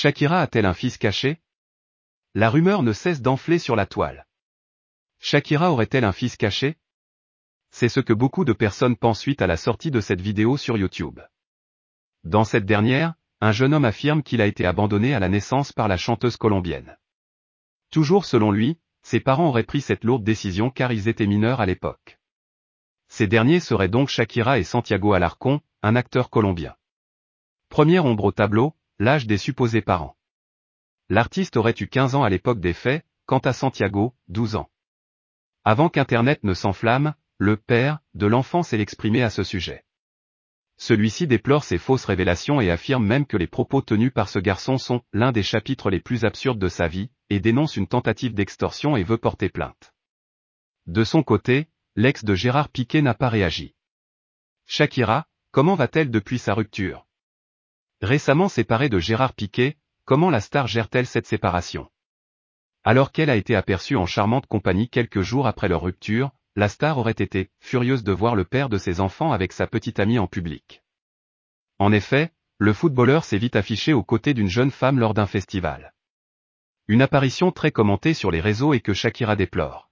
Shakira a-t-elle un fils caché? La rumeur ne cesse d'enfler sur la toile. Shakira aurait-elle un fils caché? C'est ce que beaucoup de personnes pensent suite à la sortie de cette vidéo sur YouTube. Dans cette dernière, un jeune homme affirme qu'il a été abandonné à la naissance par la chanteuse colombienne. Toujours selon lui, ses parents auraient pris cette lourde décision car ils étaient mineurs à l'époque. Ces derniers seraient donc Shakira et Santiago Alarcón, un acteur colombien. Première ombre au tableau, l'âge des supposés parents. L'artiste aurait eu 15 ans à l'époque des faits, quant à Santiago, 12 ans. Avant qu'Internet ne s'enflamme, le père de l'enfant s'est exprimé à ce sujet. Celui-ci déplore ces fausses révélations et affirme même que les propos tenus par ce garçon sont l'un des chapitres les plus absurdes de sa vie, et dénonce une tentative d'extorsion et veut porter plainte. De son côté, l'ex de Gérard Piquet n'a pas réagi. Shakira, comment va-t-elle depuis sa rupture? Récemment séparée de Gérard Piquet, comment la star gère-t-elle cette séparation? Alors qu'elle a été aperçue en charmante compagnie quelques jours après leur rupture, la star aurait été furieuse de voir le père de ses enfants avec sa petite amie en public. En effet, le footballeur s'est vite affiché aux côtés d'une jeune femme lors d'un festival. Une apparition très commentée sur les réseaux et que Shakira déplore.